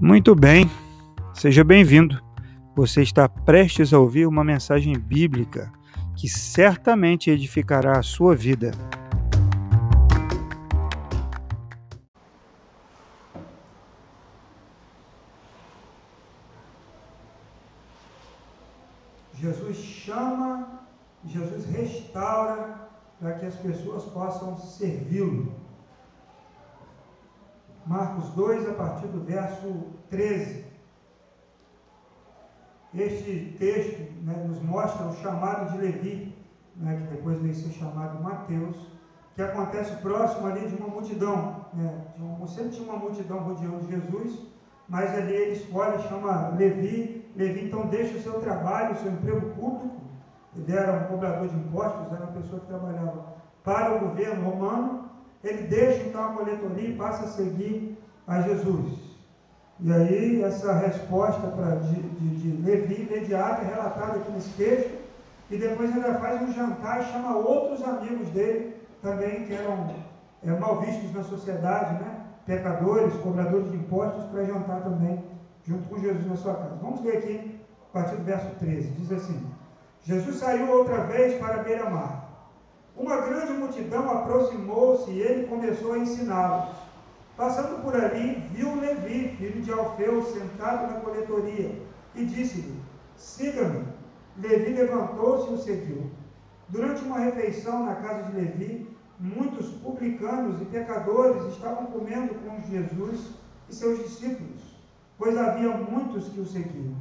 Muito bem, seja bem-vindo. Você está prestes a ouvir uma mensagem bíblica que certamente edificará a sua vida. Jesus chama, Jesus restaura para que as pessoas possam servi-lo. Marcos 2, a partir do verso 13. Este texto né, nos mostra o chamado de Levi, né, que depois veio ser chamado Mateus, que acontece próximo ali de uma multidão. Né, de sempre tinha uma multidão rodeando Jesus, mas ali ele escolhe, chama Levi. Levi então deixa o seu trabalho, o seu emprego público. Ele era um cobrador de impostos, era uma pessoa que trabalhava para o governo romano ele deixa então a coletoria e passa a seguir a Jesus. E aí, essa resposta pra, de, de, de Levi imediata é relatada aqui nesse texto, e depois ainda faz um jantar e chama outros amigos dele, também que eram é, mal vistos na sociedade, né? pecadores, cobradores de impostos, para jantar também junto com Jesus na sua casa. Vamos ler aqui a partir do verso 13. Diz assim: Jesus saiu outra vez para beira-mar uma grande multidão aproximou-se e ele começou a ensiná-los. Passando por ali, viu Levi, filho de Alfeu, sentado na coletoria, e disse-lhe: Siga-me. Levi levantou-se e o seguiu. Durante uma refeição na casa de Levi, muitos publicanos e pecadores estavam comendo com Jesus e seus discípulos, pois havia muitos que o seguiam.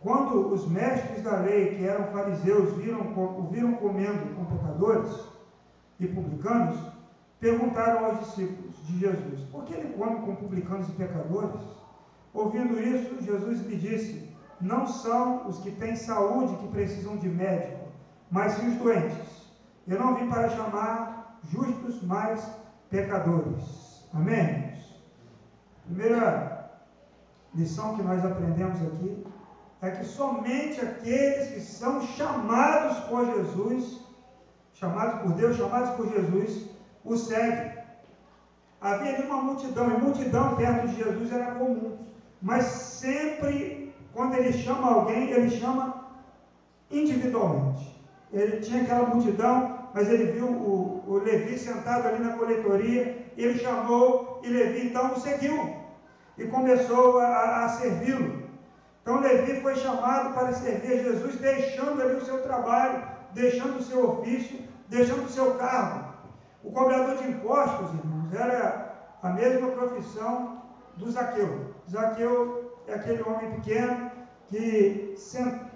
Quando os mestres da lei, que eram fariseus, viram, o viram comendo com pecadores, e publicanos, perguntaram aos discípulos de Jesus: Por que ele come com publicanos e pecadores? Ouvindo isso, Jesus lhe disse: Não são os que têm saúde que precisam de médico, mas sim os doentes. Eu não vim para chamar justos, mas pecadores. Amém? Primeira lição que nós aprendemos aqui é que somente aqueles que são chamados por Jesus chamados por Deus, chamados por Jesus, o segue. Havia ali uma multidão, e multidão perto de Jesus era comum. Mas sempre, quando ele chama alguém, ele chama individualmente. Ele tinha aquela multidão, mas ele viu o, o Levi sentado ali na coletoria, ele chamou, e Levi então o seguiu, e começou a, a servi-lo. Então Levi foi chamado para servir a Jesus, deixando ali o seu trabalho, deixando o seu ofício, deixando o seu cargo. O cobrador de impostos, irmãos, era a mesma profissão do Zaqueu. Zaqueu é aquele homem pequeno que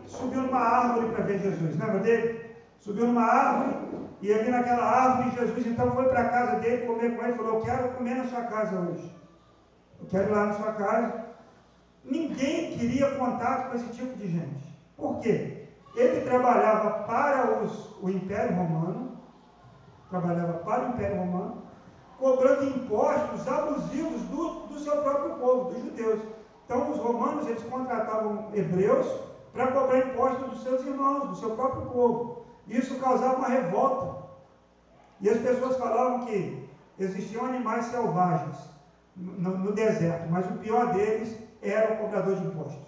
subiu numa árvore para ver Jesus. Lembra dele? Subiu numa árvore e ali naquela árvore Jesus então foi para a casa dele comer com ele e falou: Eu quero comer na sua casa hoje. Eu quero ir lá na sua casa. Ninguém queria contato com esse tipo de gente. Por quê? Ele trabalhava para os, o Império Romano, trabalhava para o Império Romano, cobrando impostos abusivos do, do seu próprio povo, dos judeus. Então, os romanos, eles contratavam hebreus para cobrar impostos dos seus irmãos, do seu próprio povo. Isso causava uma revolta. E as pessoas falavam que existiam animais selvagens no, no deserto, mas o pior deles era o cobrador de impostos.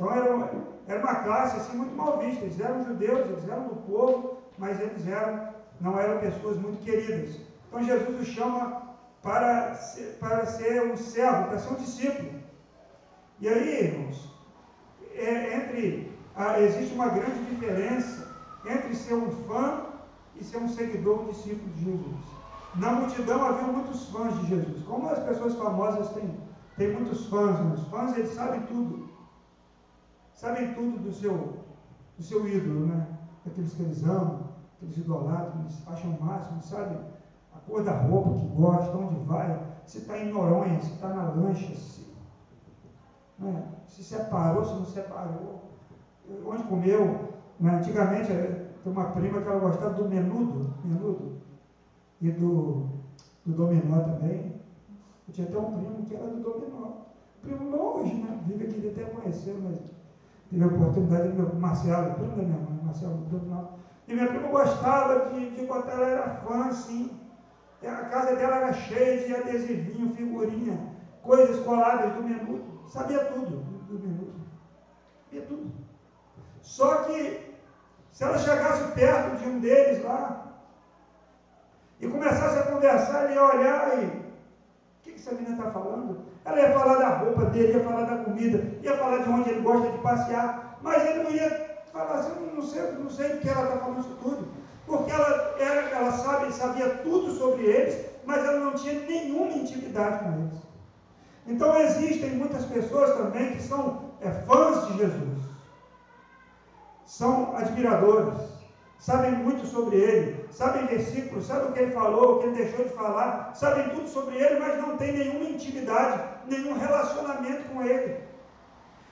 Então, era, era uma classe assim muito mal vista. Eles eram judeus, eles eram do povo, mas eles eram, não eram pessoas muito queridas. Então Jesus os chama para ser, para ser um servo, para ser um discípulo. E aí, irmãos, é, entre, existe uma grande diferença entre ser um fã e ser um seguidor, um discípulo de Jesus. Na multidão havia muitos fãs de Jesus. Como as pessoas famosas têm, têm muitos fãs, os fãs eles sabem tudo sabem tudo do seu, do seu ídolo, né? Aqueles que eles amam, que eles idolatram, eles acham o máximo, sabem a cor da roupa que gosta, onde vai, se está em Noronha, se está na lancha, se, né? se separou, se não separou, onde comeu. Né? Antigamente, eh, tem uma prima que ela gostava do menudo, menudo, e do, do dominó também. Eu tinha até um primo que era do dominó. Primo longe, né? Vive queria até conhecer, mas Tive a oportunidade de meu Marcelo, primo da minha mãe, Marcelo E minha prima gostava de, de botar, ela era fã, assim. A casa dela era cheia de adesivinho, figurinha. coisas coladas do menudo, sabia tudo do, do menudo. Sabia tudo. Só que, se ela chegasse perto de um deles lá, e começasse a conversar, ele ia olhar e. O que, essa menina está falando? Ela ia falar da roupa dele, ia falar da comida, ia falar de onde ele gosta de passear, mas ele não ia falar assim, não sei, não sei do que ela está falando isso tudo. Porque ela, era, ela sabe, sabia tudo sobre eles, mas ela não tinha nenhuma intimidade com eles. Então existem muitas pessoas também que são é, fãs de Jesus, são admiradores, sabem muito sobre ele, sabem versículos, sabem o que ele falou, o que ele deixou de falar, sabem tudo sobre ele, mas não tem nenhuma intimidade, nenhum relacionamento com ele.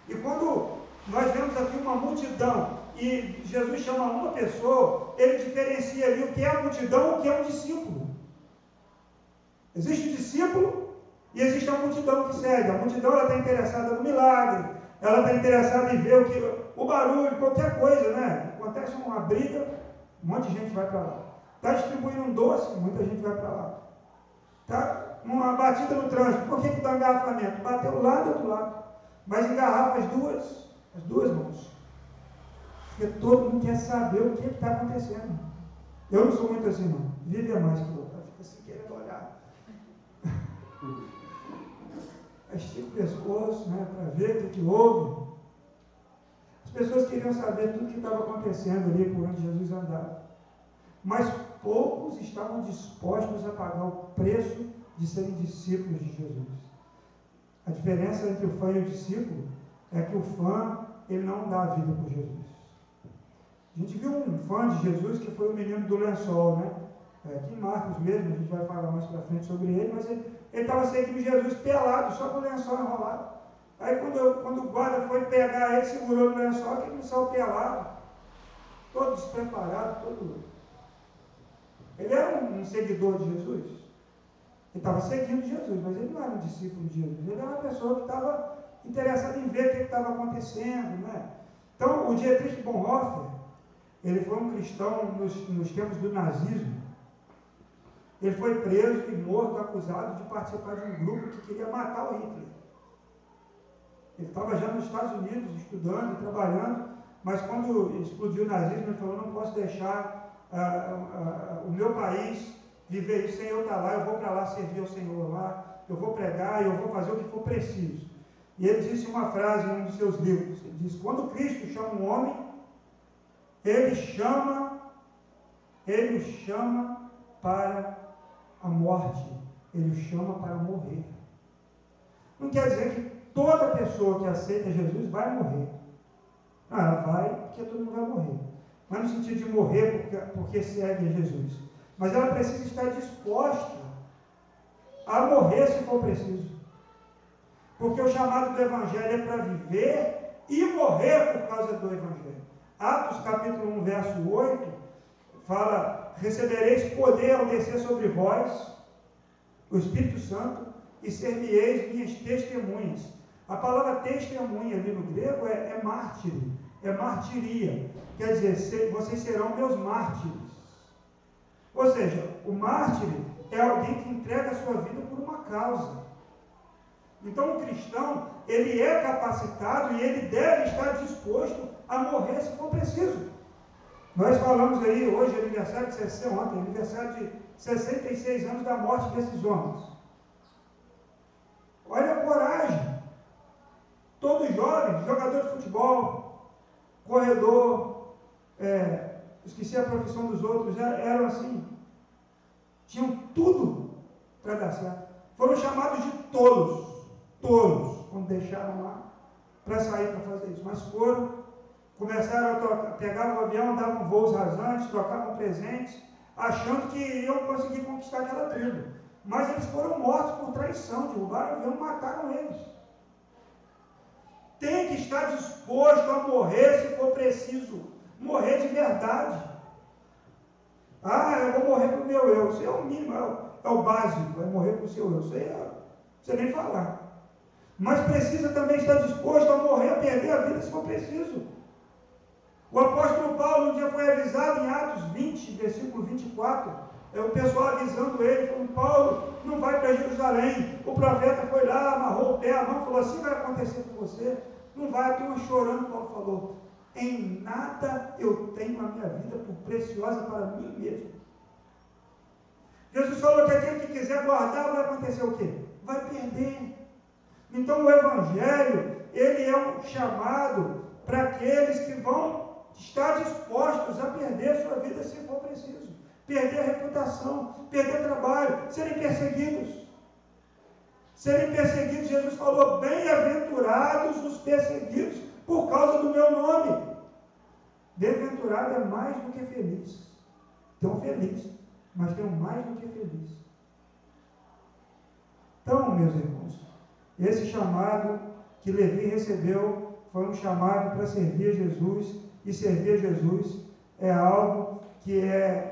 E quando nós vemos aqui uma multidão e Jesus chama uma pessoa, ele diferencia ali o que é a multidão e o que é um discípulo. Existe o discípulo e existe a multidão que segue. A multidão está interessada no milagre, ela está interessada em ver o, que, o barulho, qualquer coisa, né? Acontece uma briga, um monte de gente vai para lá. Está distribuindo um doce, muita gente vai para lá. Está uma batida no trânsito, por que, que dá engarrafamento? Bateu lá do outro lado. Mas engarrafa as duas, as duas mãos. Porque todo mundo quer saber o que está acontecendo. Eu não sou muito assim, não. Vive mais que eu. Fica assim querendo olhar. Estica o pescoço, né, para ver o que houve. As pessoas queriam saber tudo o que estava acontecendo ali por onde Jesus andava. Mas poucos estavam dispostos a pagar o preço de serem discípulos de Jesus. A diferença entre o fã e o discípulo é que o fã, ele não dá a vida por Jesus. A gente viu um fã de Jesus que foi o menino do lençol, né? É, aqui em Marcos mesmo, a gente vai falar mais para frente sobre ele, mas ele estava seguindo Jesus pelado, só com o lençol enrolado. Aí quando, quando o guarda foi pegar ele, segurou no lençol, que ele saiu pelado, todo despreparado, todo. Ele era um, um seguidor de Jesus. Ele estava seguindo Jesus, mas ele não era um discípulo de Jesus. Ele era uma pessoa que estava interessada em ver o que estava acontecendo. Né? Então, o Dietrich Bonhoeffer, ele foi um cristão nos, nos tempos do nazismo. Ele foi preso e morto, acusado de participar de um grupo que queria matar o Hitler. Ele estava já nos Estados Unidos estudando e trabalhando, mas quando explodiu o nazismo, ele falou: não posso deixar ah, ah, o meu país viver sem eu estar lá, eu vou para lá servir ao Senhor lá, eu vou pregar, eu vou fazer o que for preciso. E ele disse uma frase em um dos seus livros: ele diz, quando Cristo chama um homem, ele chama, ele o chama para a morte, ele o chama para morrer. Não quer dizer que toda pessoa que aceita Jesus vai morrer. Não, ela vai porque todo mundo vai morrer. Mas no sentido de morrer porque, porque segue a Jesus. Mas ela precisa estar disposta a morrer se for preciso. Porque o chamado do Evangelho é para viver e morrer por causa do Evangelho. Atos capítulo 1, verso 8, fala: Recebereis poder ao descer sobre vós, o Espírito Santo, e ser-me-eis minhas testemunhas. A palavra testemunha ali no grego é, é é martiria. Quer dizer, vocês serão meus mártires. Ou seja, o mártire é alguém que entrega a sua vida por uma causa. Então, o cristão, ele é capacitado e ele deve estar disposto a morrer se for preciso. Nós falamos aí hoje, aniversário de 60, ontem, aniversário de 66 anos da morte desses homens. Olha a coragem. Todos jovens, jogador de futebol, corredor, é, esqueci a profissão dos outros, eram assim. Tinham tudo para dar certo. Foram chamados de tolos tolos, quando deixaram lá, para sair para fazer isso. Mas foram, começaram a trocar, pegavam o avião, davam voos rasantes, trocavam presentes, achando que iam conseguir conquistar aquela tribo. Mas eles foram mortos por traição, derrubaram o avião, mataram eles. Tem que estar disposto a morrer se for preciso, morrer de verdade. Ah, eu vou morrer para o meu eu. Isso é o mínimo, é o, é básico, é morrer para o seu eu. Isso aí é, você nem falar mas precisa também estar disposto a morrer, a perder a vida se for preciso. O apóstolo Paulo um dia foi avisado em Atos 20, versículo 24, é o pessoal avisando ele, falando, Paulo, não vai para Jerusalém, o profeta foi lá, o pé, a mão, falou assim vai acontecer com você. Não vai, a turma chorando, Paulo falou. Em nada eu tenho a minha vida por preciosa para mim mesmo. Jesus falou que aquele que quiser guardar vai acontecer o quê? Vai perder. Então o Evangelho, ele é um chamado para aqueles que vão estar dispostos a perder sua vida se for preciso. Perder a reputação, perder trabalho, serem perseguidos. Serem perseguidos, Jesus falou, bem-aventurados os perseguidos por causa do meu nome. Bem-aventurado é mais do que feliz. Tão feliz, mas tão mais do que feliz. Então, meus irmãos, esse chamado que Levi recebeu foi um chamado para servir a Jesus, e servir a Jesus é algo que é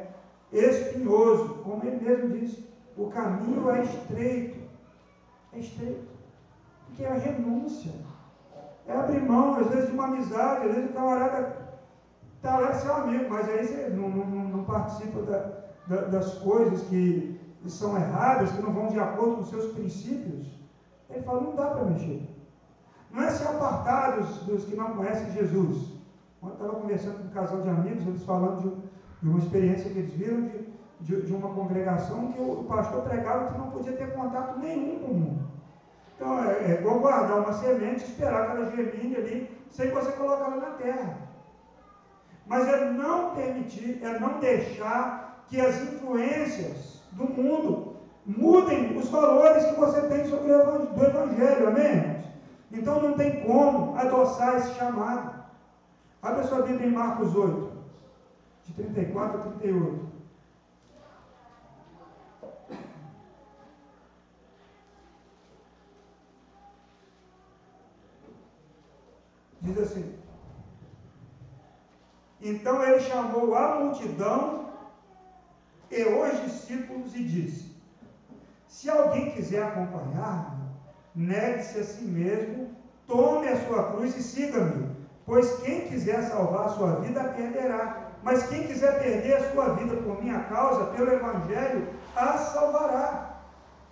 espinhoso, como ele mesmo disse. O caminho é estreito, é estreito, porque é a renúncia, é abrir mão, às vezes, de uma amizade, às vezes o camarada está lá seu amigo, mas aí você não, não, não participa da, da, das coisas que são erradas, que não vão de acordo com seus princípios. Ele fala, não dá para mexer. Não é se apartar dos, dos que não conhecem Jesus. Ontem estava conversando com um casal de amigos, eles falando de, de uma experiência que eles viram de, de, de, uma congregação que o pastor pregava que não podia ter contato nenhum com o mundo. Então, é, é igual guardar uma semente e esperar que ela germine ali, sem você colocar ela na terra. Mas é não permitir, é não deixar que as influências do mundo mudem os valores que você tem sobre o Evangelho, amém? Então não tem como adoçar esse chamado. Abra sua Bíblia em Marcos 8, de 34 a 38. Diz assim: Então ele chamou a multidão e os discípulos e disse: Se alguém quiser acompanhar-me, negue-se a si mesmo, tome a sua cruz e siga-me. Pois quem quiser salvar a sua vida, perderá. Mas quem quiser perder a sua vida por minha causa, pelo Evangelho, a salvará.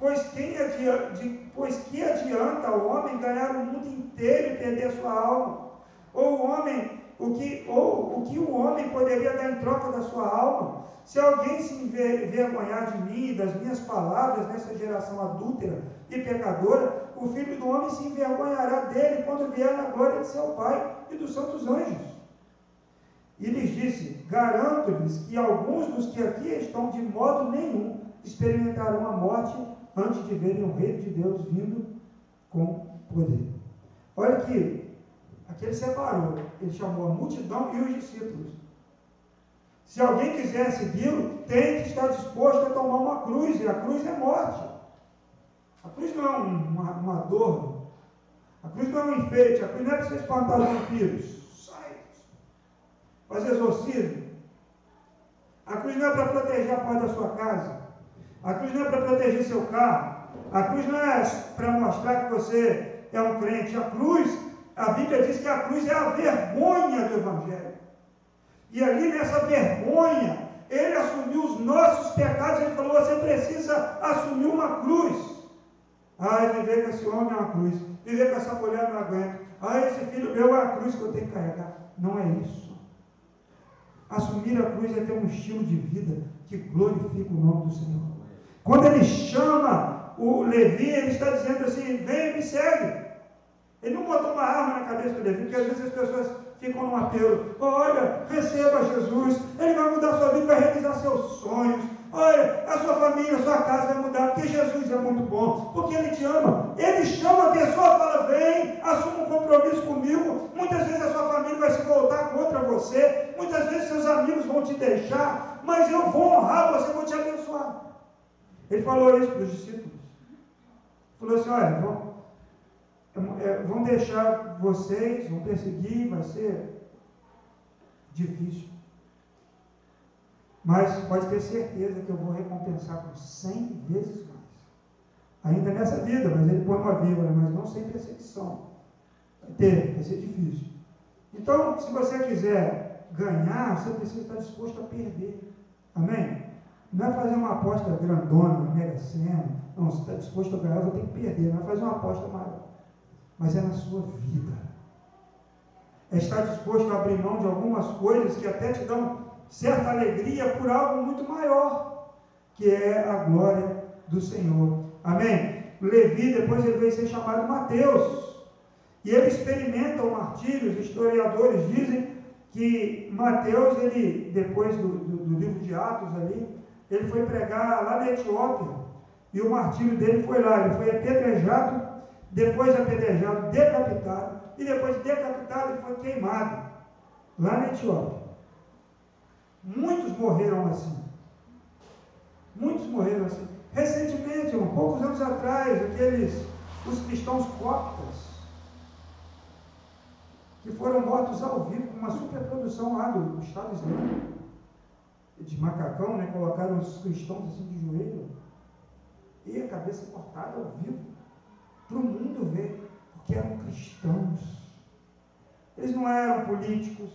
Pois, quem adianta, pois que adianta o homem ganhar o mundo inteiro e perder a sua alma? Ou o homem, o que, ou o que o homem poderia dar em troca da sua alma? Se alguém se envergonhar de mim e das minhas palavras nessa geração adúltera e pecadora, o filho do homem se envergonhará dele quando vier na glória de seu Pai e dos santos anjos. E lhes disse: Garanto-lhes que alguns dos que aqui estão de modo nenhum experimentarão a morte antes de verem o reino de Deus vindo com poder. Olha que aqui ele separou, ele chamou a multidão e os discípulos. Se alguém quiser segui-lo, tem que estar disposto a tomar uma cruz, e a cruz é morte. A cruz não é uma, uma dor, a cruz não é um enfeite, a cruz não é para você espantar os vampiros. Sai. Fazer exorcismo. A cruz não é para proteger a porta da sua casa. A cruz não é para proteger seu carro. A cruz não é para mostrar que você é um crente. A cruz, a Bíblia diz que a cruz é a vergonha do Evangelho. E ali nessa vergonha, ele assumiu os nossos pecados. Ele falou: você precisa assumir uma cruz. Ai, viver com esse homem é uma cruz. Viver com essa mulher não aguento. Ai, esse filho meu é a cruz que eu tenho que carregar. Não é isso. Assumir a cruz é ter um estilo de vida que glorifica o nome do Senhor. Quando ele chama o Levi, ele está dizendo assim: vem me segue. Ele não botou uma arma na cabeça do Levi, porque às vezes as pessoas ficam num apelo: olha, receba Jesus, ele vai mudar sua vida, vai realizar seus sonhos, Olha, a sua família, a sua casa vai mudar, porque Jesus é muito bom, porque Ele te ama. Ele chama a pessoa, fala, vem, assuma um compromisso comigo. Muitas vezes a sua família vai se voltar contra você, muitas vezes seus amigos vão te deixar, mas eu vou honrar você, vou te abençoar. Ele falou isso para os discípulos. Falou assim, olha, vão, é, vão deixar vocês, vão perseguir, vai ser difícil. Mas pode ter certeza que eu vou recompensar com cem vezes mais. Ainda nessa vida, mas ele põe uma vírgula, mas não sem perseguição. Vai ter, vai ser difícil. Então, se você quiser ganhar, você precisa estar disposto a perder. Amém? Não é fazer uma aposta grandona na Mega Sena. Não, se está disposto a ganhar, vou ter que perder. Não é fazer uma aposta maior. Mas é na sua vida. É estar disposto a abrir mão de algumas coisas que até te dão certa alegria por algo muito maior, que é a glória do Senhor. Amém? Levi, depois ele veio ser chamado Mateus. E ele experimenta o martírio. Os historiadores dizem que Mateus, ele, depois do, do, do livro de Atos ali, ele foi pregar lá na Etiópia, e o martírio dele foi lá, ele foi apedrejado, depois apedrejado, decapitado, e depois decapitado ele foi queimado, lá na Etiópia. Muitos morreram assim. Muitos morreram assim. Recentemente, um poucos anos atrás, aqueles, os cristãos coptas, que foram mortos ao vivo com uma superprodução lá do Estado Islâmico de macacão, né? Colocaram os cristãos assim de joelho e a cabeça cortada ao vivo para o mundo ver, porque eram cristãos. Eles não eram políticos,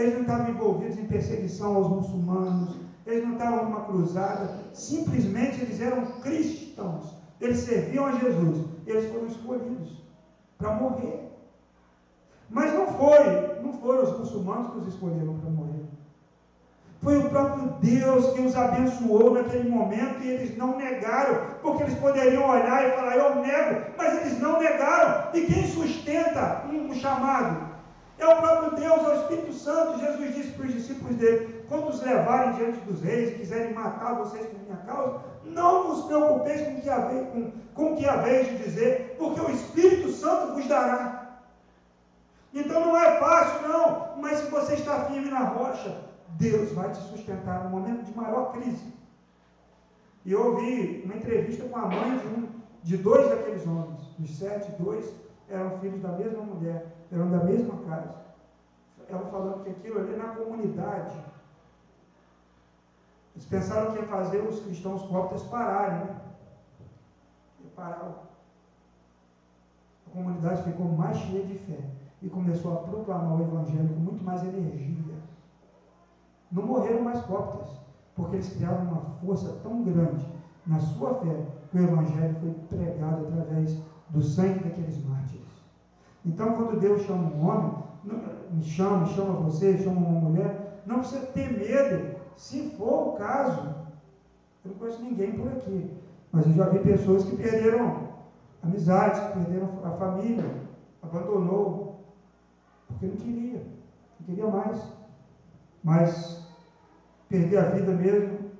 eles não estavam envolvidos em perseguição aos muçulmanos, eles não estavam numa cruzada, simplesmente eles eram cristãos. Eles serviam a Jesus, eles foram escolhidos para morrer. Mas não foi, não foram os muçulmanos que os escolheram para morrer. Foi o próprio Deus que os abençoou naquele momento e eles não negaram, porque eles poderiam olhar e falar, eu nego, mas eles não negaram. E quem sustenta um, chamado? É o próprio Deus, é o Espírito Santo. Jesus disse para os discípulos dele: quando os levarem diante dos reis e quiserem matar vocês por minha causa, não vos preocupeis com o que haveis, com, com que de dizer, porque o Espírito Santo vos dará. Então não é fácil, não, mas se você está firme na rocha, Deus vai te sustentar no momento de maior crise. E eu ouvi uma entrevista com a mãe de, um, de dois daqueles homens, dos sete, dois eram filhos da mesma mulher, eram da mesma casa. Ela falando que aquilo ali na comunidade. Eles pensaram que ia fazer os cristãos coptas pararem, né? E pararam. A comunidade ficou mais cheia de fé e começou a proclamar o Evangelho com muito mais energia não morreram mais cóptas, porque eles criaram uma força tão grande na sua fé que o Evangelho foi pregado através do sangue daqueles mártires. Então, quando Deus chama um homem, me chama, chama você, chama uma mulher, não precisa ter medo, se for o caso. Eu não conheço ninguém por aqui, mas eu já vi pessoas que perderam amizades, que perderam a família, abandonou, porque não queria, não queria mais. Mas perder a vida mesmo,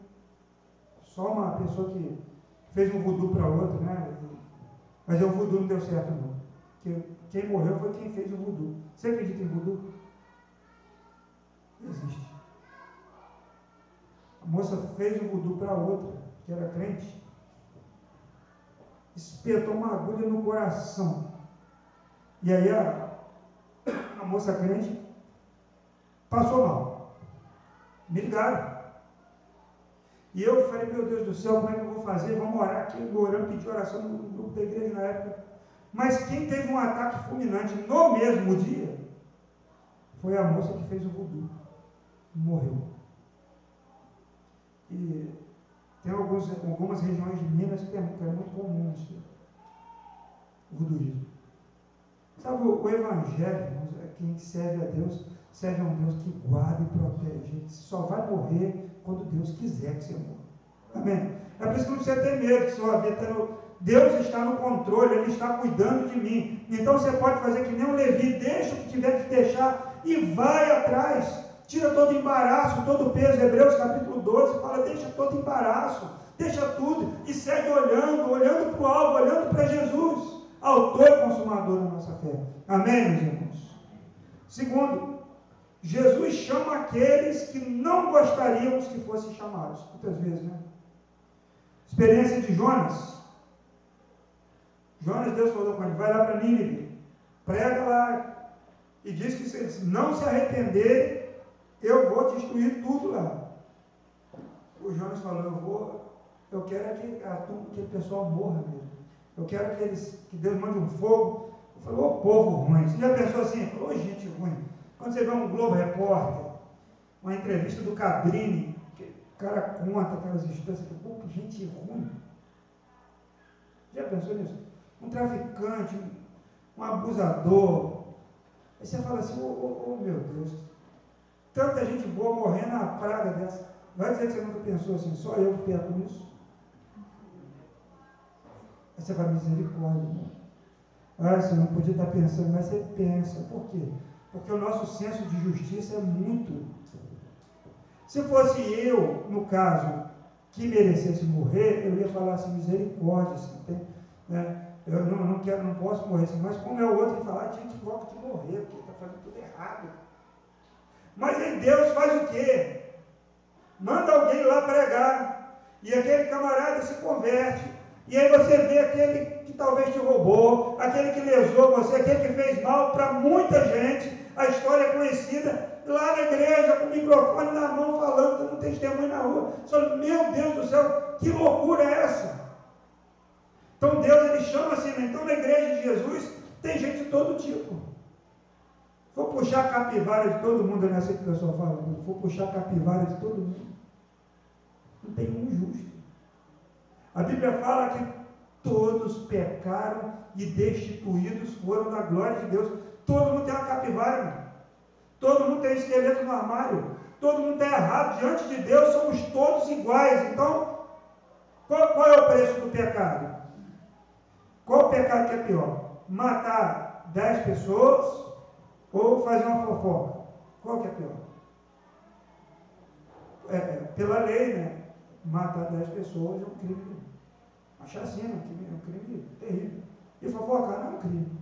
só uma pessoa que fez um voodoo para outra, né? Mas o voodoo não deu certo não. Porque quem morreu foi quem fez o voodoo. Você acredita em? Não existe. A moça fez o voodoo para outra, que era crente. Espetou uma agulha no coração. E aí a, a moça crente passou mal. Me ligaram. E eu falei, meu Deus do céu, como é que eu vou fazer? Vamos orar aqui, orando, pedi oração no grupo da igreja na época. Mas quem teve um ataque fulminante no mesmo dia foi a moça que fez o voodoo. Morreu. E tem alguns, algumas regiões de Minas que é, que é muito comum isso. O voodooísmo. Sabe, o, evangelho, quem serve a Deus, serve a um Deus que guarda e protege. Você só vai morrer quando Deus quiser que você morra. Amém? É por isso que não precisa ter medo, que sua vida está no. Deus está no controle, Ele está cuidando de mim. Então você pode fazer que nem um Levi, deixa o que tiver que deixar e vai atrás. Tira todo embaraço, todo o peso. Hebreus capítulo 12 fala: deixa todo embaraço, deixa tudo e segue olhando, olhando para o alvo, olhando para Jesus, autor e consumador da nossa fé. Amém, meus irmãos? Segundo, Jesus chama aqueles que não gostaríamos que fossem chamados. Muitas vezes, né? Experiência de Jonas. Jonas, Deus falou com ele: vai lá para Nínive, prega lá, e diz que se não se arrependerem, eu vou destruir tudo lá. O Jonas falou: eu vou, eu quero é que, a, que o pessoal morra mesmo. Eu quero que, eles, que Deus mande um fogo. Eu falei: ô povo ruim. Você já pensou assim? Ô gente ruim. Quando você vê um Globo Repórter, uma entrevista do Cabrini, cara conta aquelas instâncias, que pouco gente ruim. Já pensou nisso? Um traficante, um, um abusador. Aí você fala assim, oh, oh, oh, meu Deus, tanta gente boa morrendo na praga dessa. Vai dizer que você nunca pensou assim, só eu que perco nisso? Aí você fala, misericórdia? Ah, você não podia estar pensando, mas você pensa. Por quê? Porque o nosso senso de justiça é muito. Se fosse eu, no caso, que merecesse morrer, eu ia falar assim, misericórdia, assim, tem, né? Eu não, não, quero, não posso morrer assim, mas como é o outro falar, gente, logo de morrer, porque está fazendo tudo errado. Mas em Deus faz o quê? Manda alguém lá pregar, e aquele camarada se converte, e aí você vê aquele que talvez te roubou, aquele que lesou você, aquele que fez mal para muita gente, a história é conhecida, lá na igreja, com o microfone na mão, falando, dando testemunho na rua. Fala, meu Deus do céu, que loucura é essa? Então Deus ele chama assim, né? então na igreja de Jesus tem gente de todo tipo. Vou puxar a capivara de todo mundo, nessa que o pessoal fala, vou puxar a capivara de todo mundo. Não tem um justo. A Bíblia fala que todos pecaram e destituídos foram da glória de Deus. Todo mundo tem uma capivara. Todo mundo tem esqueleto no armário. Todo mundo está errado. Diante de Deus somos todos iguais. Então, qual, qual, é o preço do pecado? Qual o pecado que é pior? Matar dez pessoas ou fazer uma fofoca? Qual que é pior? É, é pela lei, né? Matar dez pessoas é um crime. Uma chacina, é um crime terrível. E fofocar não é um crime.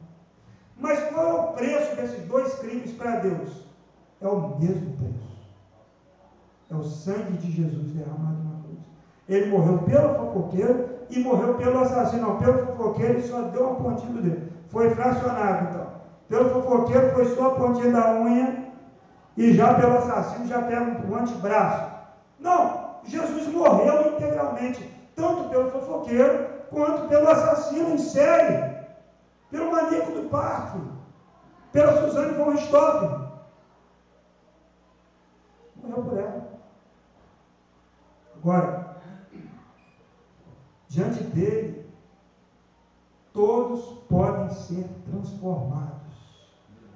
Mas qual é o preço desses dois crimes para Deus? É o mesmo preço. É o sangue de Jesus derramado na cruz. Ele morreu pelo fofoqueiro e morreu pelo assassino. Não, pelo fofoqueiro ele só deu uma pontinha do dedo. Foi fracionado então. Pelo fofoqueiro foi só a pontinha da unha e já pelo assassino já pega um antebraço. Não, Jesus morreu integralmente, tanto pelo fofoqueiro quanto pelo assassino em série, pelo maníaco do parque, pela Suzane von Richthofen morreu por ela. Agora, diante dele, todos podem ser transformados.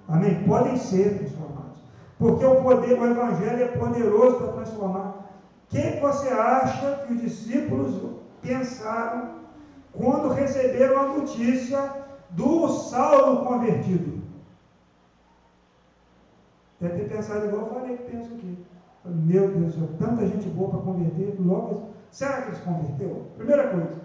Amém? Podem ser transformados. Porque o poder, o Evangelho é poderoso para transformar. Quem você acha que os discípulos pensaram quando receberam a notícia do Saulo convertido? Deve ter pensado igual eu falei que penso aqui. Meu Deus tanta gente boa para converter, logo. Será que ele se converteu? Primeira coisa.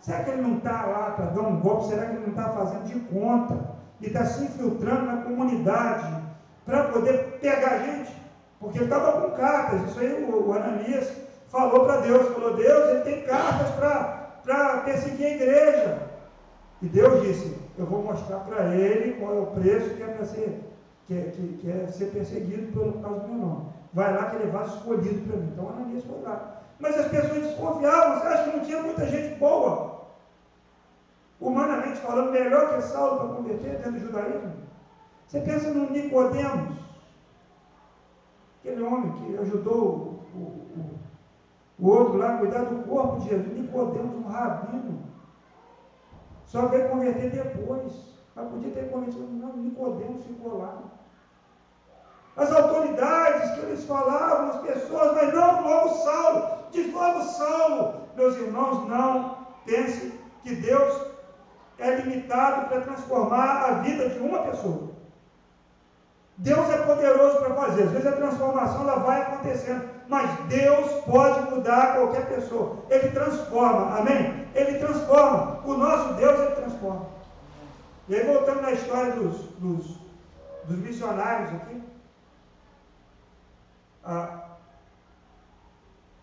Será que ele não está lá para dar um golpe? Será que ele não está fazendo de conta? E está se infiltrando na comunidade para poder pegar a gente? Porque ele estava com cartas. Isso aí o, Ananias falou para Deus: falou, Deus, ele tem cartas para perseguir a igreja. E Deus disse: Eu vou mostrar para ele qual é o preço que é para ser, que, é, que, que é ser perseguido por causa do meu nome. Vai lá que ele vai escolhido para mim. Então Ananias foi lá. Mas as pessoas desconfiavam. Você acha que não tinha muita gente boa? Humanamente falando, melhor que Saulo para converter dentro do judaísmo? Você pensa no Nicodemos, aquele homem que ajudou o, o, o outro lá a cuidar do corpo de Jesus. Nicodemos, um rabino. Só veio converter depois. Mas podia ter convertido. Não, Nicodemos ficou lá as autoridades que eles falavam, as pessoas, mas não, logo Saulo, de logo Saulo. Meus irmãos, não pense que Deus é limitado para transformar a vida de uma pessoa. Deus é poderoso para fazer, às vezes a transformação ela vai acontecendo, mas Deus pode mudar qualquer pessoa. Ele transforma, amém? Ele transforma. O nosso Deus ele transforma. E aí voltando na história dos, dos, dos missionários aqui,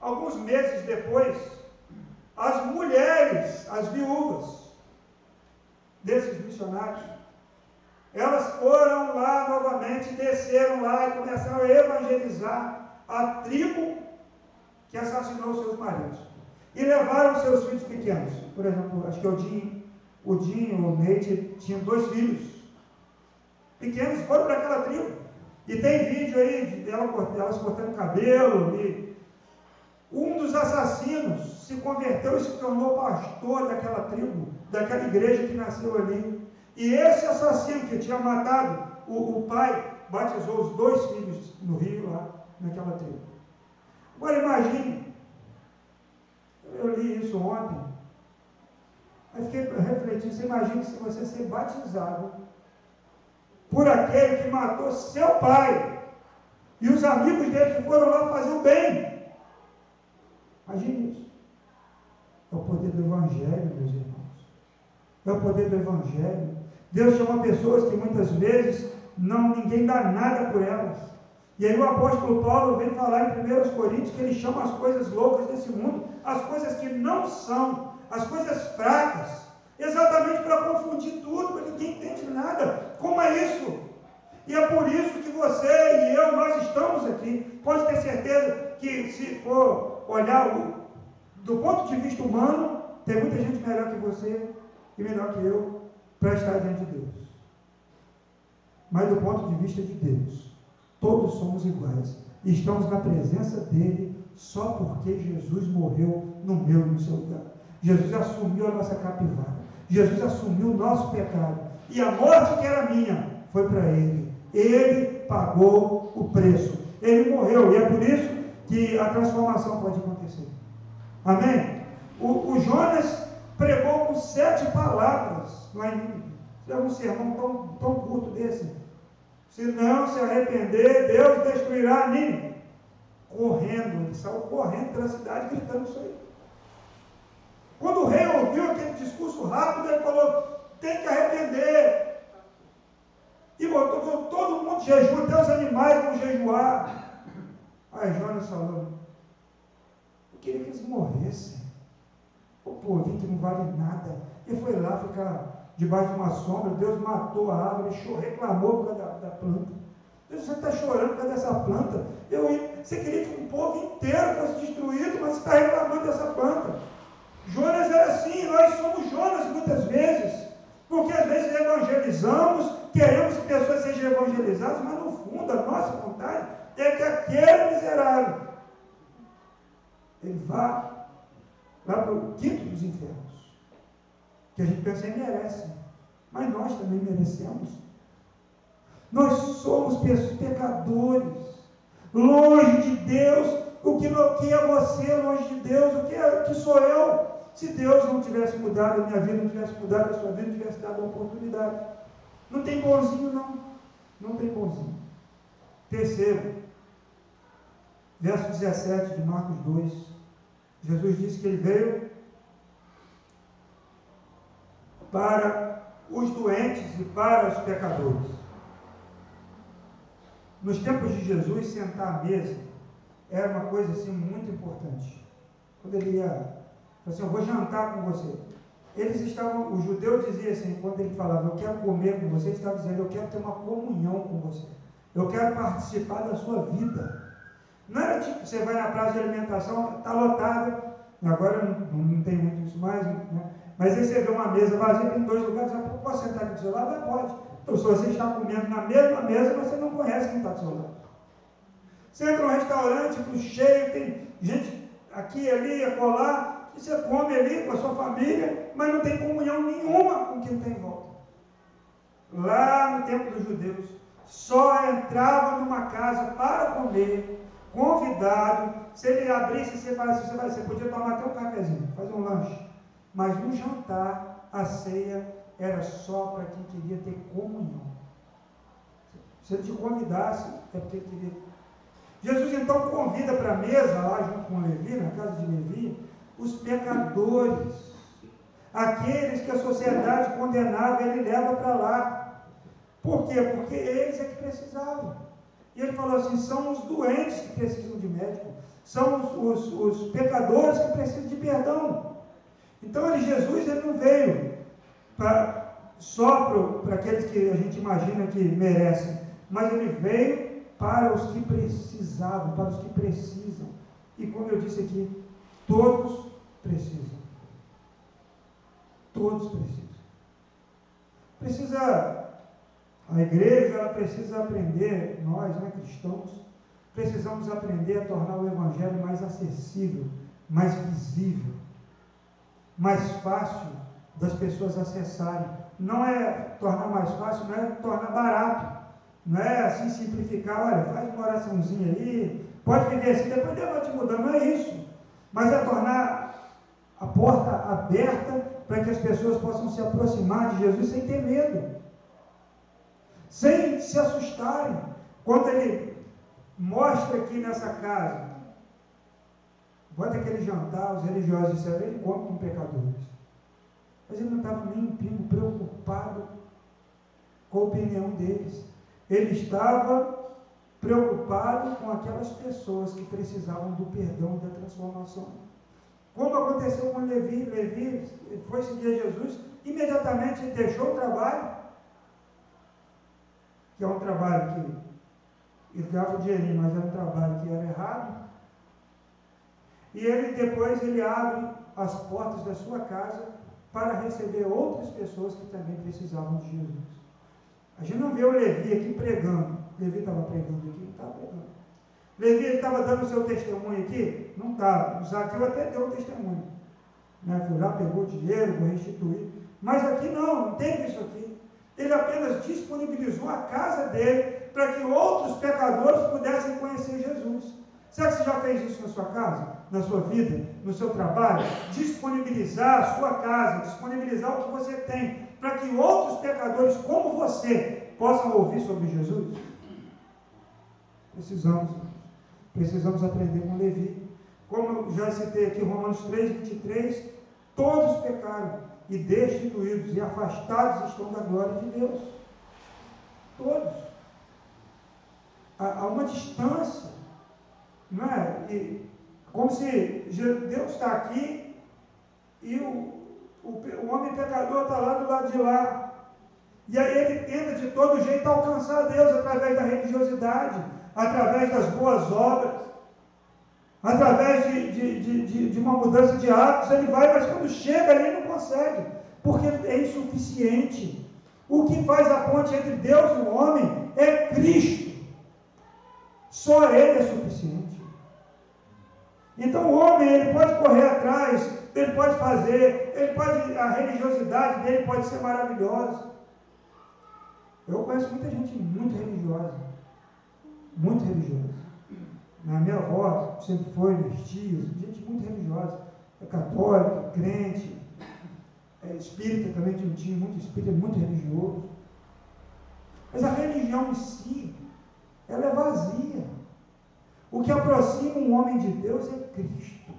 alguns meses depois, as mulheres, as viúvas desses missionários, elas foram lá novamente, desceram lá e começaram a evangelizar a tribo que assassinou seus maridos. E levaram seus filhos pequenos. Por exemplo, acho que o Dinho, o Dinho, o Neite, tinham dois filhos pequenos, foram para aquela tribo. E tem vídeo aí de ela, elas cortando cabelo e Um dos assassinos se converteu e se tornou pastor daquela tribo, daquela igreja que nasceu ali. E esse assassino que tinha matado o, o pai, batizou os dois filhos no rio lá, naquela tribo. Agora imagine, eu li isso ontem, aí fiquei refletindo, você imagina se você ser batizado por aquele que matou seu pai e os amigos dele que foram lá fazer o bem. Imagine isso. É o poder do Evangelho, meus irmãos. É o poder do Evangelho. Deus chama pessoas que muitas vezes não ninguém dá nada por elas. E aí o apóstolo Paulo vem falar em 1 Coríntios que ele chama as coisas loucas desse mundo, as coisas que não são, as coisas fracas, exatamente para confundir tudo, para ninguém entende nada. Como é isso? E é por isso que você e eu, nós estamos aqui. Pode ter certeza que se for olhar o, do ponto de vista humano, tem muita gente melhor que você e melhor que eu para estar diante de Deus. Mas do ponto de vista de Deus, todos somos iguais. E estamos na presença dele só porque Jesus morreu no meu e no seu lugar. Jesus assumiu a nossa capivara. Jesus assumiu o nosso pecado. E a morte que era minha foi para ele. Ele pagou o preço. Ele morreu. E é por isso que a transformação pode acontecer. Amém? O, o Jonas pregou com sete palavras lá em é um sermão tão, tão curto desse. Se não se arrepender, Deus destruirá mim. Correndo, ele saiu correndo pela cidade gritando isso aí. Quando o rei ouviu aquele discurso rápido, ele falou: tem que arrepender. E botou todo mundo jejum, até os animais vão jejuar. Aí Jonas falou: eu queria que eles morressem. O povo que não vale nada. Ele foi lá ficar debaixo de uma sombra, Deus matou a árvore, chorou, reclamou por causa da, da planta. Deus, você está chorando por causa dessa planta. Eu, você queria que um povo inteiro fosse destruído, mas está reclamando dessa planta. Jonas era assim, nós somos Jonas muitas vezes, porque às vezes evangelizamos, queremos que pessoas sejam evangelizadas, mas no fundo a nossa vontade é que aquele miserável ele vá lá para o quinto dos infernos, que a gente pensa que merece, mas nós também merecemos. Nós somos pecadores, longe de Deus, o que, que é você longe de Deus, o que, é, que sou eu, se Deus não tivesse mudado a minha vida, não tivesse mudado a sua vida, não tivesse dado a oportunidade. Não tem bonzinho, não. Não tem bonzinho. Terceiro, verso 17 de Marcos 2. Jesus disse que ele veio para os doentes e para os pecadores. Nos tempos de Jesus, sentar à mesa era uma coisa assim muito importante. Quando ele ia assim, eu vou jantar com você. Eles estavam, o judeu dizia assim, quando ele falava, eu quero comer com você, ele estava dizendo, eu quero ter uma comunhão com você. Eu quero participar da sua vida. Não era tipo, você vai na praça de alimentação, está lotada, agora não, não, tem muito isso mais, né? mas aí você vê uma mesa vazia, tem dois lugares, você pode sentar aqui do seu lado? Não pode. Então, se você está comendo na mesma mesa, você não conhece quem está do seu lado. Você entra num restaurante, cheio, tem gente aqui, ali, acolá, e você come ali com a sua família, mas não tem comunhão nenhuma com quem está em volta. Lá no tempo dos judeus, só entrava numa casa para comer, convidado. Se ele abrisse, você, falasse, você, você podia tomar até um cafezinho, fazer um lanche. Mas no jantar, a ceia era só para quem queria ter comunhão. Se ele te convidasse, é porque ele queria. Jesus então convida para a mesa, lá junto com Levi, na casa de Levi, os pecadores, aqueles que a sociedade condenava, ele leva para lá. Por quê? Porque eles é que precisavam. E ele falou assim: são os doentes que precisam de médico, são os, os, os pecadores que precisam de perdão. Então ele, Jesus ele não veio pra, só para aqueles que a gente imagina que merecem, mas ele veio para os que precisavam, para os que precisam. E como eu disse aqui, todos precisam. Todos precisam. Precisa, a igreja precisa aprender, nós, né, cristãos, precisamos aprender a tornar o Evangelho mais acessível, mais visível, mais fácil das pessoas acessarem. Não é tornar mais fácil, não é tornar barato. Não é assim simplificar, olha, faz uma oraçãozinha aí, pode viver assim, depois Deus vai te mudar. Não é isso. Mas é tornar a porta aberta para que as pessoas possam se aproximar de Jesus sem ter medo, sem se assustarem. Quando ele mostra aqui nessa casa, bota aquele jantar, os religiosos disseram, ele come com pecadores. Mas ele não estava nem um pingo preocupado com a opinião deles. Ele estava preocupado com aquelas pessoas que precisavam do perdão e da transformação. Como aconteceu com Levi, Levi foi seguir Jesus, imediatamente deixou o trabalho, que é um trabalho que ele dava o dinheirinho, mas era um trabalho que era errado. E ele depois ele abre as portas da sua casa para receber outras pessoas que também precisavam de Jesus. A gente não vê o Levi aqui pregando. Levi estava pregando aqui? Não estava pregando. Levi estava dando o seu testemunho aqui? Não estava. O Zaqueu até deu o testemunho. Né? Foi lá, pegou dinheiro, vou restituir. Mas aqui não, não teve isso aqui. Ele apenas disponibilizou a casa dele para que outros pecadores pudessem conhecer Jesus. Será que você já fez isso na sua casa, na sua vida, no seu trabalho? Disponibilizar a sua casa, disponibilizar o que você tem, para que outros pecadores como você possam ouvir sobre Jesus? Precisamos, precisamos aprender com Levi. Como eu já citei aqui, Romanos 3, 23, todos pecaram e destituídos e afastados estão da glória de Deus. Todos. Há, uma distância não é? E, como se Deus está aqui e o, o, o homem pecador está lá do lado de lá. E aí ele tenta de todo jeito alcançar Deus através da religiosidade, através das boas obras, através de, de, de, de, uma mudança de hábitos. Ele vai, mas quando chega ali consegue, porque é insuficiente. O que faz a ponte entre Deus e o homem é Cristo. Só Ele é suficiente. Então o homem ele pode correr atrás, ele pode fazer, ele pode, a religiosidade dele pode ser maravilhosa. Eu conheço muita gente muito religiosa, muito religiosa. A minha avó sempre foi, minhas tias, gente muito religiosa, é católica, crente, é espírita também, tinha um tio muito espírita, muito religioso. Mas a religião em si, ela é vazia. O que aproxima um homem de Deus é Cristo.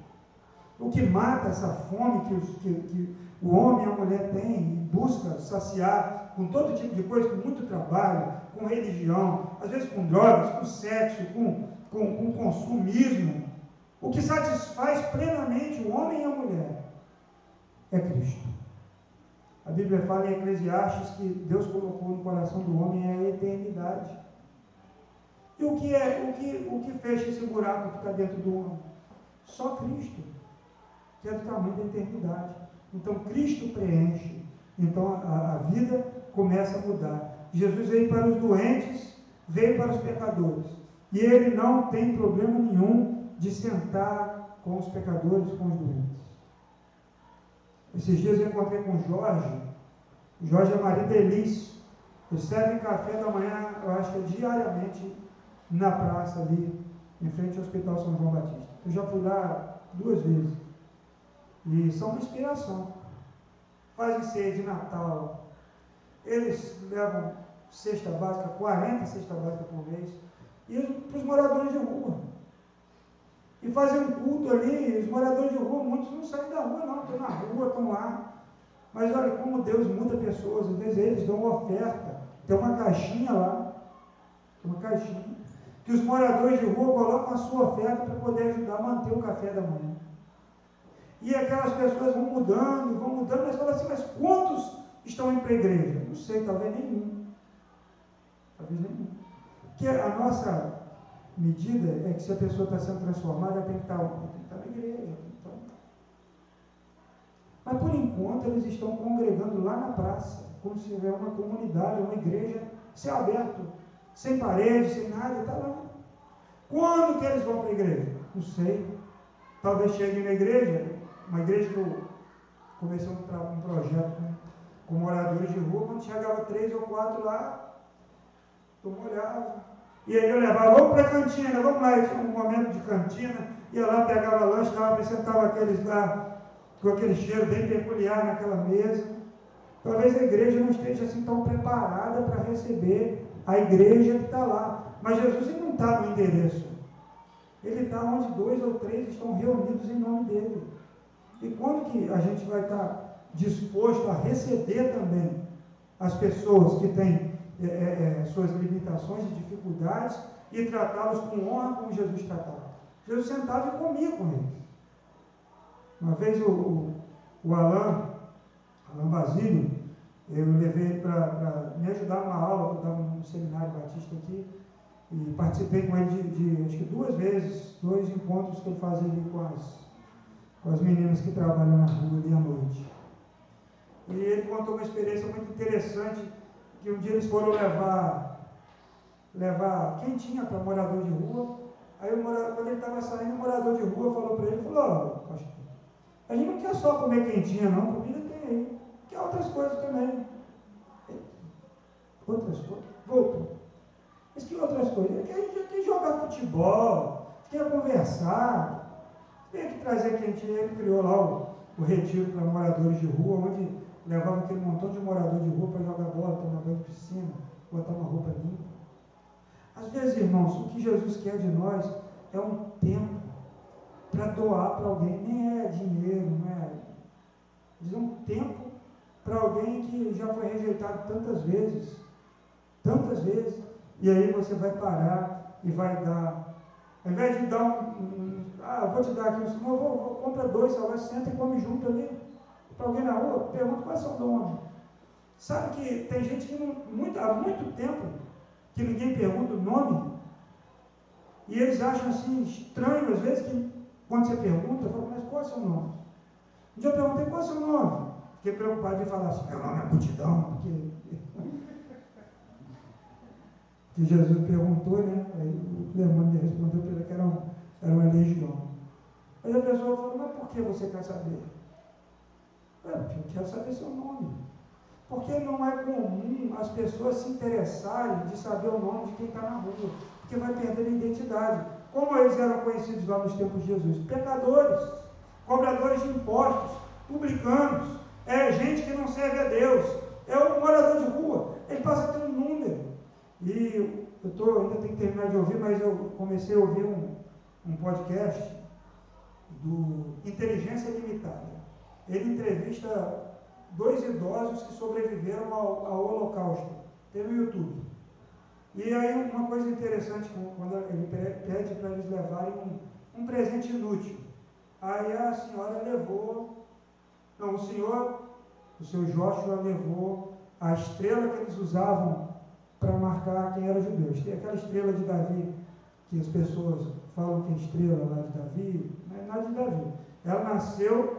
O que mata essa fome que, os, que, que o homem e a mulher têm e busca saciar com todo tipo de coisa, com muito trabalho, com religião, às vezes com drogas, com sexo, com, com, com consumismo. O que satisfaz plenamente o homem e a mulher é Cristo. A Bíblia fala em Eclesiastes que Deus colocou no coração do homem é a eternidade. E o que é, o que, o que fecha esse buraco que está dentro do homem? Só Cristo, que é do tamanho da eternidade. Então Cristo preenche. Então a, a vida começa a mudar. Jesus veio para os doentes, veio para os pecadores. E ele não tem problema nenhum de sentar com os pecadores, com os doentes. Esses dias eu encontrei com Jorge. Jorge é marido Elis. Eles servem café da manhã, eu acho que é diariamente na praça ali, em frente ao Hospital São João Batista. Eu já fui lá duas vezes. E são uma inspiração. Fazem ceia de Natal. Eles levam cesta básica, 40 cesta básica por mês. E para os moradores de rua. E fazem um culto ali, os moradores de rua, muitos não saem da rua, não, estão na rua, estão lá. Mas olha como Deus muda pessoas, às vezes eles dão uma oferta. Tem uma caixinha lá, uma caixinha que os moradores de rua colocam a sua oferta para poder ajudar a manter o café da manhã. E aquelas pessoas vão mudando, vão mudando, mas falam assim, mas quantos estão indo para a igreja? Não sei, talvez nenhum. Talvez nenhum. Porque a nossa medida é que se a pessoa está sendo transformada, tem que estar, na igreja. Então. Mas por enquanto eles estão congregando lá na praça, como se tivesse uma comunidade, uma igreja, céu aberto sem parede, sem nada, está lá. Quando que eles vão para a igreja? Não sei. Talvez cheguem na igreja, uma igreja que eu comecei um, um projeto com, com moradores de rua, quando chegava três ou quatro lá, tu olhava. E aí eu levava, vamos para a cantina, vamos lá, tinha um momento de cantina, ia lá, pegava lanche, dava, sentava aqueles lá com aquele cheiro bem peculiar naquela mesa. Talvez a igreja não esteja assim tão preparada para receber a igreja que está lá. Mas Jesus ele não está no endereço. Ele está onde dois ou três estão reunidos em nome dele. E quando que a gente vai estar tá disposto a receber também as pessoas que têm é, é, é suas limitações e dificuldades e tratá-los com honra como Jesus tratava? Jesus sentava e comia com eles. Uma vez o, o, o Alain, Alain Basílio, eu levei para me ajudar numa aula eu dava num seminário batista aqui, e participei com ele de, de, acho que duas vezes, dois encontros que ele fazia ali com as, com as meninas que trabalham na rua ali à noite. E ele contou uma experiência muito interessante, que um dia eles foram levar, levar quentinha para morador de rua, aí o morador, quando ele estava saindo, o morador de rua falou para ele, falou, oh, a gente não quer só comer quentinha não, comida tem aí, quer outras coisas também. Outras coisas? Voltou. Mas que outras coisas? Que a gente quer jogar futebol, quer conversar. Vem aqui trazer quentinha, ele criou lá o, o retiro para moradores de rua, onde levava aquele montão de morador de rua para jogar bola, tomar banho de piscina, botar uma roupa limpa. Às vezes, irmãos, o que Jesus quer de nós é um tempo para doar para alguém. Nem é dinheiro, não é. Diz um tempo para alguém que já foi rejeitado tantas vezes. Tantas vezes. E aí você vai parar e vai dar. Ao invés de dar um. um ah, vou te dar aqui um vou, vou, compra dois, salva, senta e come junto ali. Para alguém na rua, pergunta qual é seu nome. Sabe que tem gente que não, muito, há muito tempo que ninguém pergunta o nome. E eles acham assim estranho, às vezes, que quando você pergunta, eu falo, mas qual é o seu nome? Um dia eu perguntei qual é o seu nome. Fiquei preocupado de falar assim, meu nome é multidão, porque. que Jesus perguntou, né? Aí o Clemane respondeu que era, um, era uma legião. Aí a pessoa falou, mas por que você quer saber? É, eu quero saber seu nome. Porque não é comum as pessoas se interessarem de saber o nome de quem está na rua, porque vai perder a identidade. Como eles eram conhecidos lá nos tempos de Jesus? Pecadores, cobradores de impostos, publicanos, é gente que não serve a Deus, é o morador de rua. Ele passa a ter um número. E eu tô, ainda tenho que terminar de ouvir, mas eu comecei a ouvir um, um podcast do Inteligência Limitada. Ele entrevista dois idosos que sobreviveram ao, ao Holocausto. Tem no YouTube. E aí uma coisa interessante, quando ele pede para eles levarem um, um presente inútil. Aí a senhora levou, não, o senhor, o seu Joshua levou a estrela que eles usavam para marcar quem era judeu. Tem aquela estrela de Davi, que as pessoas falam que é estrela lá de Davi, não é nada de Davi. Ela nasceu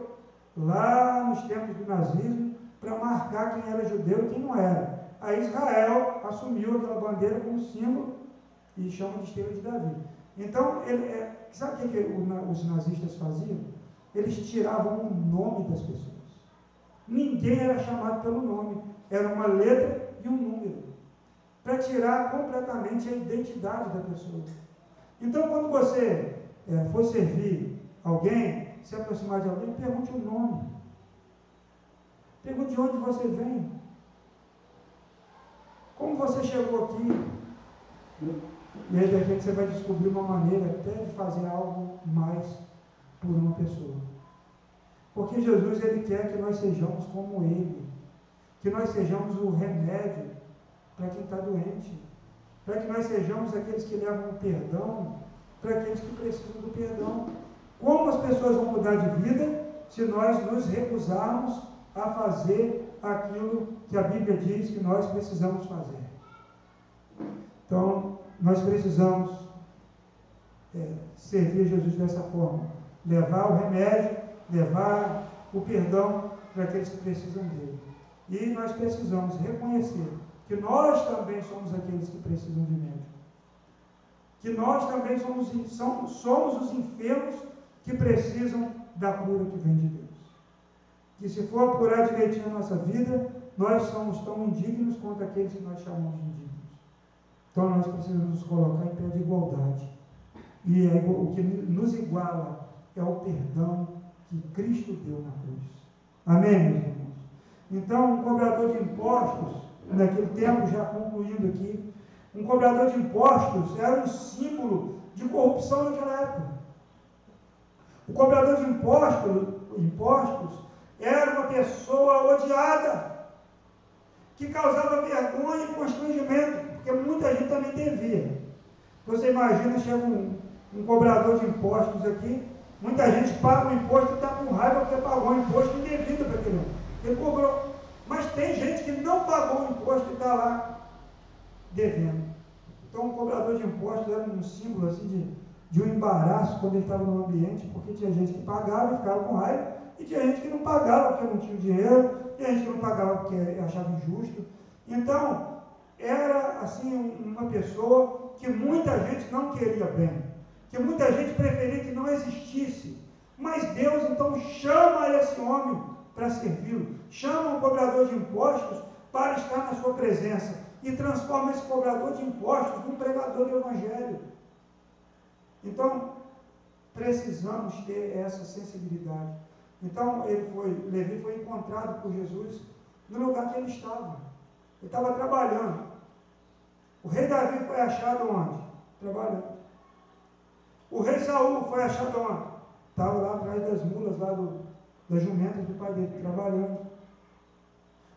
lá nos tempos do nazismo para marcar quem era judeu e quem não era. Aí Israel assumiu aquela bandeira como símbolo e chama de estrela de Davi. Então, ele, é, sabe o que, que os nazistas faziam? Eles tiravam o nome das pessoas. Ninguém era chamado pelo nome, era uma letra e um número, para tirar completamente a identidade da pessoa. Então, quando você é, for servir alguém, se aproximar de alguém, pergunte o nome. Pergunte de onde você vem. Como você chegou aqui? E aí, de repente, você vai descobrir uma maneira até de fazer algo mais por uma pessoa. Porque Jesus, Ele quer que nós sejamos como Ele. Que nós sejamos o remédio para quem está doente. Para que nós sejamos aqueles que levam o perdão para aqueles que precisam do perdão. Como as pessoas vão mudar de vida se nós nos recusarmos a fazer aquilo que a Bíblia diz que nós precisamos fazer. Então, nós precisamos é, servir Jesus dessa forma, levar o remédio, levar o perdão para aqueles que precisam dele. E nós precisamos reconhecer que nós também somos aqueles que precisam de médico. que nós também somos, somos, somos os enfermos que precisam da cura que vem de Deus. Que se for apurar direitinho a nossa vida, nós somos tão indignos quanto aqueles que nós chamamos de indignos. Então nós precisamos nos colocar em pé de igualdade. E o que nos iguala é o perdão que Cristo deu na cruz. Amém, meus irmãos? Então, um cobrador de impostos, naquele tempo, já concluindo aqui, um cobrador de impostos era um símbolo de corrupção naquela época. O cobrador de impostos, impostos era uma pessoa odiada, que causava vergonha e constrangimento, porque muita gente também devia. Você imagina, chega um, um cobrador de impostos aqui, muita gente paga o imposto e está com raiva porque pagou o imposto indevido para aquele Ele cobrou. Mas tem gente que não pagou o imposto e está lá devendo. Então o cobrador de impostos era um símbolo assim de, de um embaraço quando ele estava no ambiente, porque tinha gente que pagava e ficava com raiva, e tinha gente que não pagava porque não tinha dinheiro, tinha gente que não pagava porque achava injusto. Então, era assim uma pessoa que muita gente não queria bem, que muita gente preferia que não existisse. Mas Deus então chama esse homem para servi-lo, chama um cobrador de impostos para estar na sua presença e transforma esse cobrador de impostos num pregador do Evangelho. Então, precisamos ter essa sensibilidade. Então, ele foi, Levi foi encontrado por Jesus no lugar que ele estava. Ele estava trabalhando. O rei Davi foi achado onde? Trabalhando. O rei Saul foi achado onde? Estava lá atrás das mulas, lá do, das jumentas do pai dele, trabalhando.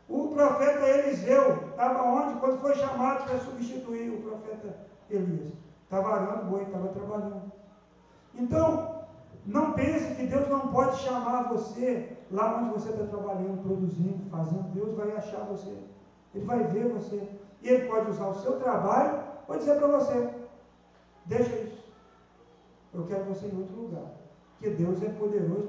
O profeta Eliseu estava onde? Quando foi chamado para substituir o profeta Elias. Estava arando boi, estava trabalhando. Então, não pense que Deus não pode chamar você lá onde você está trabalhando, produzindo, fazendo. Deus vai achar você. Ele vai ver você. E ele pode usar o seu trabalho para dizer para você: deixa isso. Eu quero você em outro lugar. Porque Deus é poderoso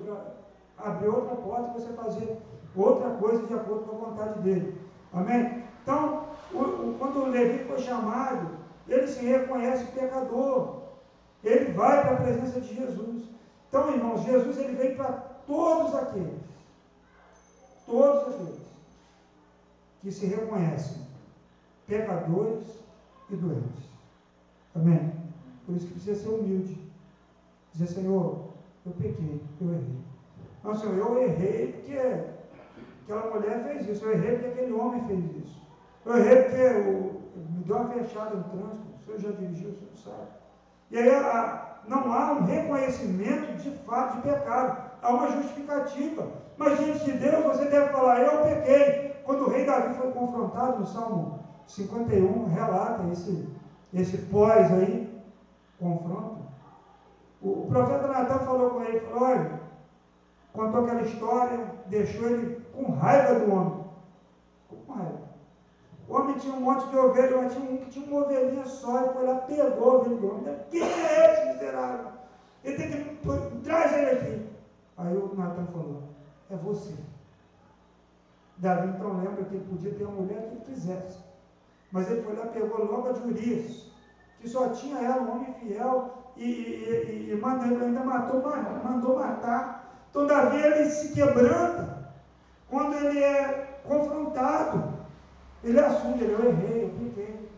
para abrir outra porta e você fazer outra coisa de acordo com a vontade dele. Amém? Então, o, o, quando o Levi foi chamado, ele se reconhece pecador. Ele vai para a presença de Jesus. Então, irmãos, Jesus ele veio para todos aqueles, todos aqueles que se reconhecem pecadores e doentes. Amém? Por isso que precisa ser humilde. Dizer, Senhor, eu pequei, eu errei. Não, Senhor, eu errei porque aquela mulher fez isso, eu errei porque aquele homem fez isso. Eu errei porque eu, uma fechada no trânsito, o senhor já dirigiu, o senhor sabe. E aí a, não há um reconhecimento de fato de pecado, há uma justificativa. Mas diante de Deus você deve falar, eu pequei. Quando o rei Davi foi confrontado no Salmo 51, relata esse, esse pós aí, confronto. O, o profeta Natan falou com ele, falou, olha, contou aquela história, deixou ele com raiva do homem. Ficou com raiva. O homem tinha um monte de ovelha, mas tinha um tinha uma ovelhinha só, e foi lá, pegou a ovelha do homem. Quem é esse miserável? Ele tem que. Traz ele aqui. Aí o Natan falou: É você. Davi então lembra que ele podia ter uma mulher que ele quisesse. Mas ele foi lá, pegou logo a de Urias, que só tinha ela, um homem fiel, e, e, e, e mandou, ainda matou, mandou matar. Então Davi ele se quebranta quando ele é confrontado. Ele assume, ele, eu errei, eu pequei.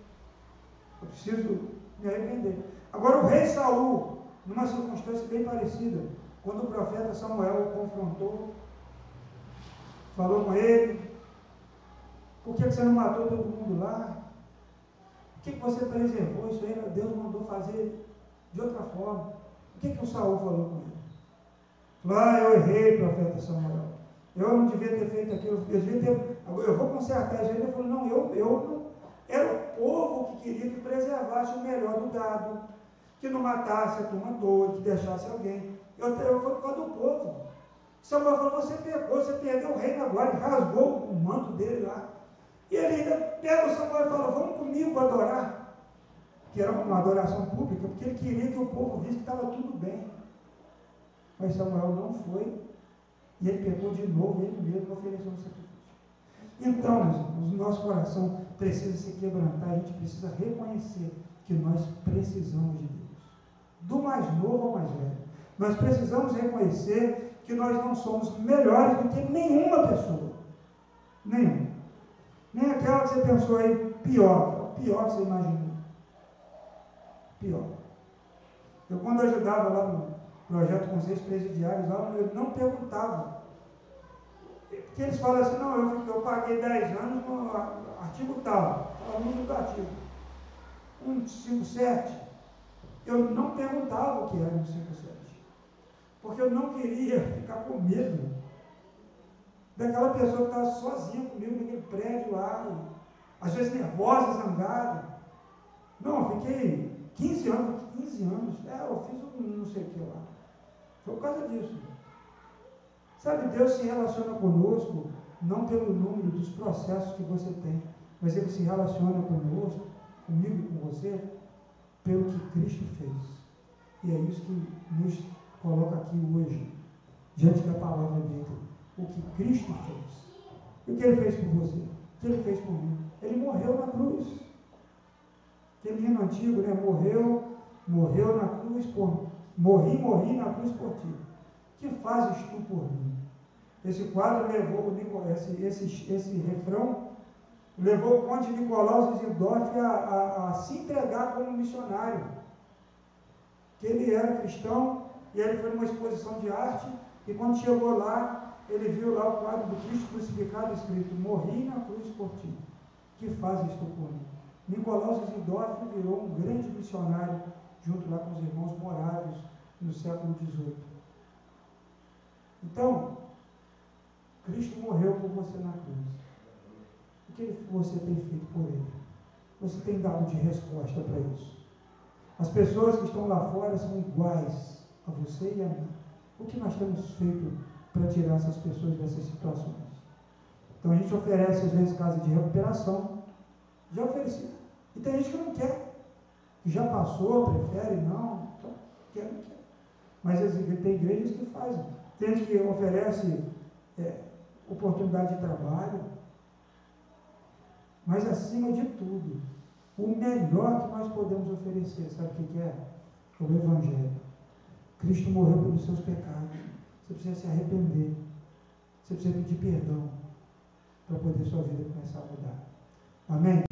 Eu preciso me arrepender. Agora o rei Saul, numa circunstância bem parecida, quando o profeta Samuel o confrontou, falou com ele, por que você não matou todo mundo lá? Por que você preservou isso aí? Deus mandou fazer de outra forma. O que, que o Saul falou com ele? Falou, ah, eu errei, profeta Samuel. Eu não devia ter feito aquilo, eu devia ter. Eu vou consertar isso. Ele falou, não, eu, eu não. Era o povo que queria que preservasse o melhor do gado, que não matasse a turma toda, que deixasse alguém. Eu, eu fui por causa do povo. Samuel falou, você pegou, você perdeu o reino agora, ele rasgou o manto dele lá. E ele ainda pega o Samuel e fala, vamos comigo adorar. Que era uma adoração pública, porque ele queria que o povo visse que estava tudo bem. Mas Samuel não foi e ele pegou de novo ele mesmo ofereceu um sacrifício. Então, meus irmãos, o nosso coração precisa se quebrantar, a gente precisa reconhecer que nós precisamos de Deus. Do mais novo ao mais velho. Nós precisamos reconhecer que nós não somos melhores do que nenhuma pessoa. Nenhuma. Nem aquela que você pensou aí pior. Pior que você imaginou. Pior. Eu quando ajudava lá no projeto Conselhos Presidiários, lá, eu não perguntava. Porque eles falam assim, não, eu, eu paguei 10 anos no artigo tal, fala o número do artigo. 157. Eu não perguntava o que era 157. Porque eu não queria ficar com medo daquela pessoa que estava sozinha comigo naquele prédio lá, às vezes nervosa, zangada. Não, eu fiquei 15 anos, 15 anos, é, eu fiz um não sei o que lá. Foi por causa disso. Sabe, Deus se relaciona conosco não pelo número dos processos que você tem, mas Ele se relaciona conosco, comigo e com você, pelo que Cristo fez. E é isso que nos coloca aqui hoje, diante da palavra dele. O que Cristo fez. O que Ele fez por você? O que Ele fez por mim? Ele morreu na cruz. Aquele hino antigo, né? Morreu, morreu na cruz por Morri, morri na cruz por ti. Que fazes tu por mim? Esse quadro levou, esse, esse, esse refrão, levou o conde Nicolau Zizendorf a, a, a se entregar como missionário. Que ele era cristão e ele foi numa exposição de arte e quando chegou lá, ele viu lá o quadro do Cristo crucificado escrito: Morri na cruz por ti. Que fazes tu por mim? Nicolau Zizendorf virou um grande missionário junto lá com os irmãos moráveis no século XVIII. Então, Cristo morreu por você na cruz. O que você tem feito por ele? Você tem dado de resposta para isso? As pessoas que estão lá fora são iguais a você e a mim. O que nós temos feito para tirar essas pessoas dessas situações? Então a gente oferece às vezes casa de recuperação. Já ofereci. E tem gente que não quer já passou, prefere, não, então, quer, não quer. Mas tem igrejas que fazem. Gente que oferece é, oportunidade de trabalho. Mas acima de tudo, o melhor que nós podemos oferecer, sabe o que é? É o Evangelho. Cristo morreu pelos seus pecados. Você precisa se arrepender. Você precisa pedir perdão para poder sua vida começar a mudar. Amém?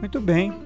Muito bem,